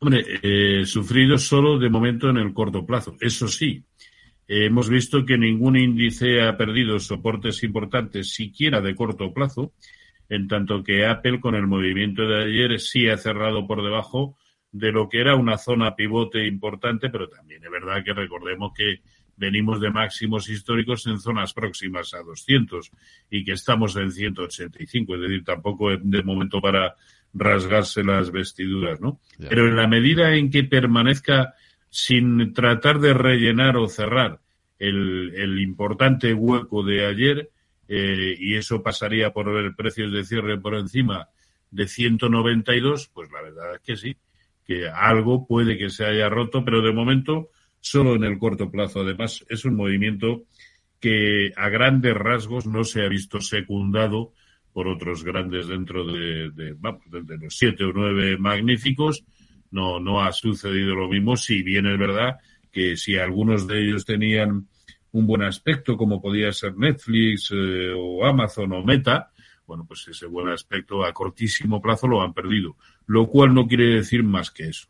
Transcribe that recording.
Hombre, eh, sufrido solo de momento en el corto plazo. Eso sí, hemos visto que ningún índice ha perdido soportes importantes, siquiera de corto plazo, en tanto que Apple con el movimiento de ayer sí ha cerrado por debajo de lo que era una zona pivote importante, pero también es verdad que recordemos que venimos de máximos históricos en zonas próximas a 200 y que estamos en 185, es decir, tampoco de momento para rasgarse las vestiduras, ¿no? Pero en la medida en que permanezca sin tratar de rellenar o cerrar el, el importante hueco de ayer, eh, y eso pasaría por ver precios de cierre por encima de 192, pues la verdad es que sí, que algo puede que se haya roto, pero de momento solo en el corto plazo. Además, es un movimiento que a grandes rasgos no se ha visto secundado por otros grandes dentro de, de, de los siete o nueve magníficos. No, no ha sucedido lo mismo, si bien es verdad que si algunos de ellos tenían un buen aspecto, como podía ser Netflix eh, o Amazon o Meta, bueno, pues ese buen aspecto a cortísimo plazo lo han perdido, lo cual no quiere decir más que eso.